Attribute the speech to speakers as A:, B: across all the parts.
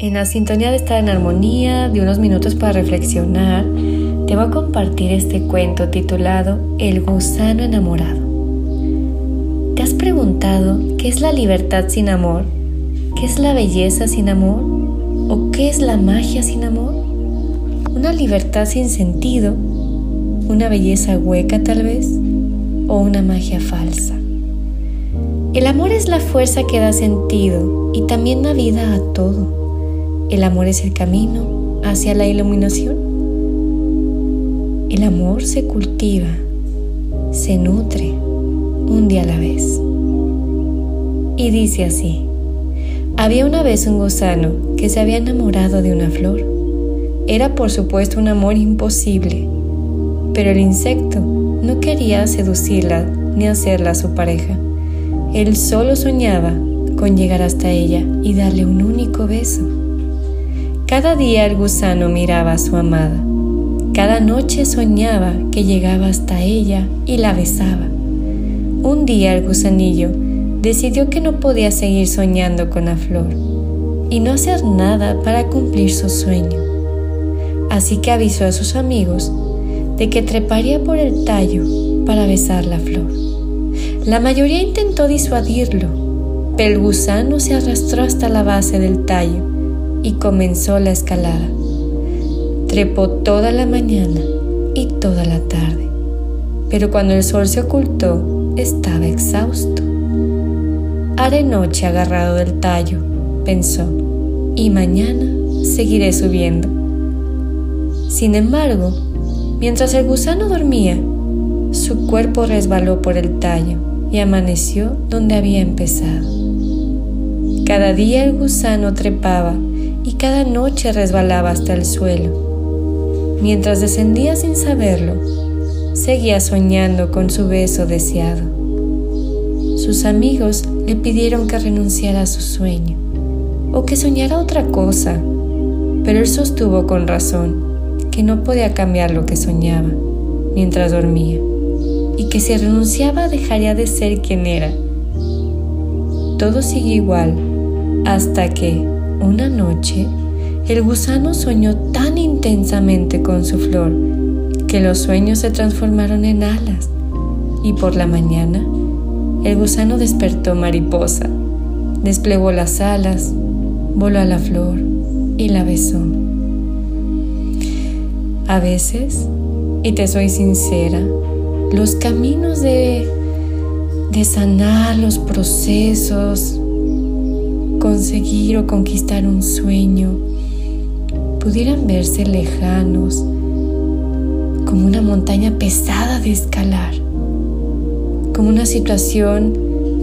A: en la sintonía de estar en armonía, de unos minutos para reflexionar, te voy a compartir este cuento titulado El gusano enamorado. ¿Te has preguntado qué es la libertad sin amor? ¿Qué es la belleza sin amor? ¿O qué es la magia sin amor? ¿Una libertad sin sentido? ¿Una belleza hueca tal vez? ¿O una magia falsa? El amor es la fuerza que da sentido y también da vida a todo. El amor es el camino hacia la iluminación. El amor se cultiva, se nutre un día a la vez. Y dice así, había una vez un gusano que se había enamorado de una flor. Era por supuesto un amor imposible, pero el insecto no quería seducirla ni hacerla su pareja. Él solo soñaba con llegar hasta ella y darle un único beso. Cada día el gusano miraba a su amada cada noche soñaba que llegaba hasta ella y la besaba. Un día el gusanillo decidió que no podía seguir soñando con la flor y no hacer nada para cumplir su sueño. Así que avisó a sus amigos de que treparía por el tallo para besar la flor. La mayoría intentó disuadirlo, pero el gusano se arrastró hasta la base del tallo y comenzó la escalada. Trepó toda la mañana y toda la tarde, pero cuando el sol se ocultó estaba exhausto. Haré noche agarrado del tallo, pensó, y mañana seguiré subiendo. Sin embargo, mientras el gusano dormía, su cuerpo resbaló por el tallo y amaneció donde había empezado. Cada día el gusano trepaba y cada noche resbalaba hasta el suelo Mientras descendía sin saberlo, seguía soñando con su beso deseado. Sus amigos le pidieron que renunciara a su sueño o que soñara otra cosa, pero él sostuvo con razón que no podía cambiar lo que soñaba mientras dormía y que si renunciaba dejaría de ser quien era. Todo sigue igual hasta que, una noche, el gusano soñó tan intensamente con su flor que los sueños se transformaron en alas y por la mañana el gusano despertó mariposa, desplegó las alas, voló a la flor y la besó. A veces, y te soy sincera, los caminos de, de sanar los procesos, conseguir o conquistar un sueño, pudieran verse lejanos, como una montaña pesada de escalar, como una situación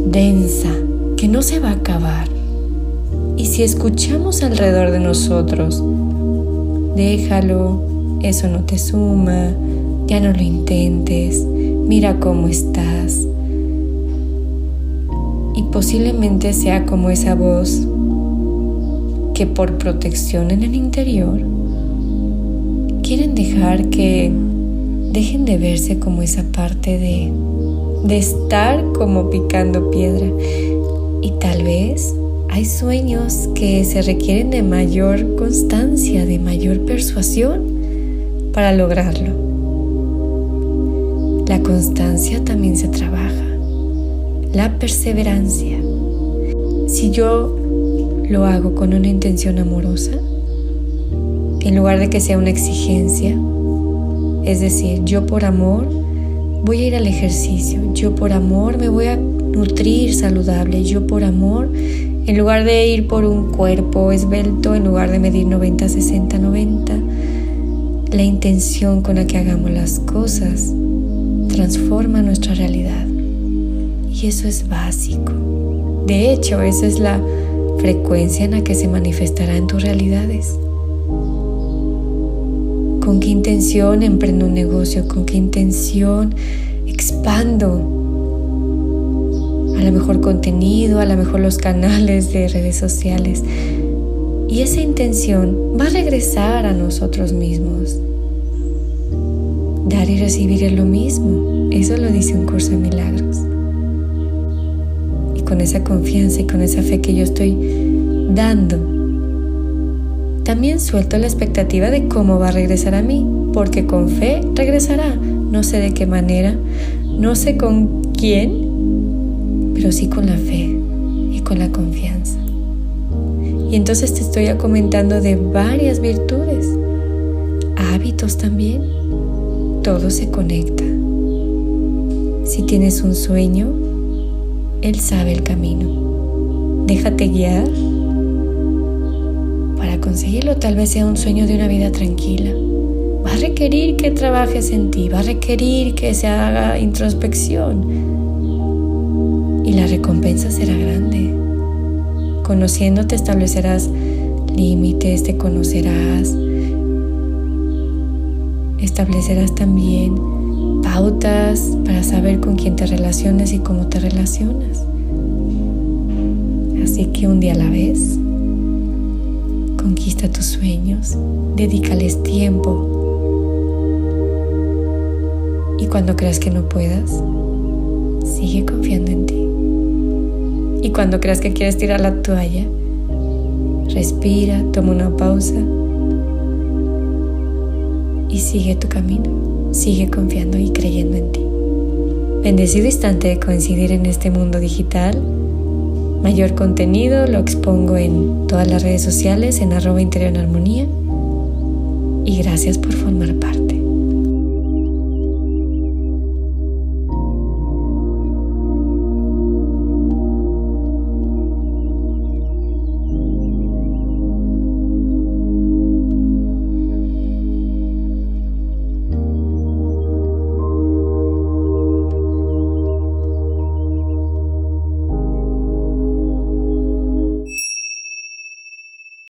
A: densa que no se va a acabar. Y si escuchamos alrededor de nosotros, déjalo, eso no te suma, ya no lo intentes, mira cómo estás. Y posiblemente sea como esa voz que por protección en el interior quieren dejar que dejen de verse como esa parte de, de estar como picando piedra. Y tal vez hay sueños que se requieren de mayor constancia, de mayor persuasión para lograrlo. La constancia también se trabaja, la perseverancia. Si yo lo hago con una intención amorosa, en lugar de que sea una exigencia. Es decir, yo por amor voy a ir al ejercicio, yo por amor me voy a nutrir saludable, yo por amor, en lugar de ir por un cuerpo esbelto, en lugar de medir 90, 60, 90, la intención con la que hagamos las cosas transforma nuestra realidad. Y eso es básico. De hecho, esa es la frecuencia en la que se manifestará en tus realidades. ¿Con qué intención emprendo un negocio? ¿Con qué intención expando? A lo mejor contenido, a lo mejor los canales de redes sociales. Y esa intención va a regresar a nosotros mismos. Dar y recibir es lo mismo. Eso lo dice un curso de milagros con esa confianza y con esa fe que yo estoy dando, También suelto la expectativa de cómo va a regresar a mí, porque con fe regresará. No sé de qué manera, no sé con quién, pero sí con la fe y con la confianza. Y entonces te estoy comentando de varias virtudes, hábitos también. Todo se conecta. Si tienes un sueño, Él sabe el camino. Déjate guiar para conseguirlo. Tal vez sea un sueño de una vida tranquila. Va a requerir que trabajes en ti, va a requerir que se haga introspección. Y la recompensa será grande. Conociéndote establecerás límites, te conocerás. Establecerás también para saber con quién te relacionas y cómo te relacionas. Así que un día a la vez, conquista tus sueños, dedícales tiempo. Y cuando creas que no puedas, sigue confiando en ti. Y cuando creas que quieres tirar la toalla, respira, toma una pausa y sigue tu camino. Sigue confiando y creyendo en ti. Bendecido instante de coincidir en este mundo digital. Mayor contenido lo expongo en todas las redes sociales en arroba interior en armonía. Y gracias por formar parte.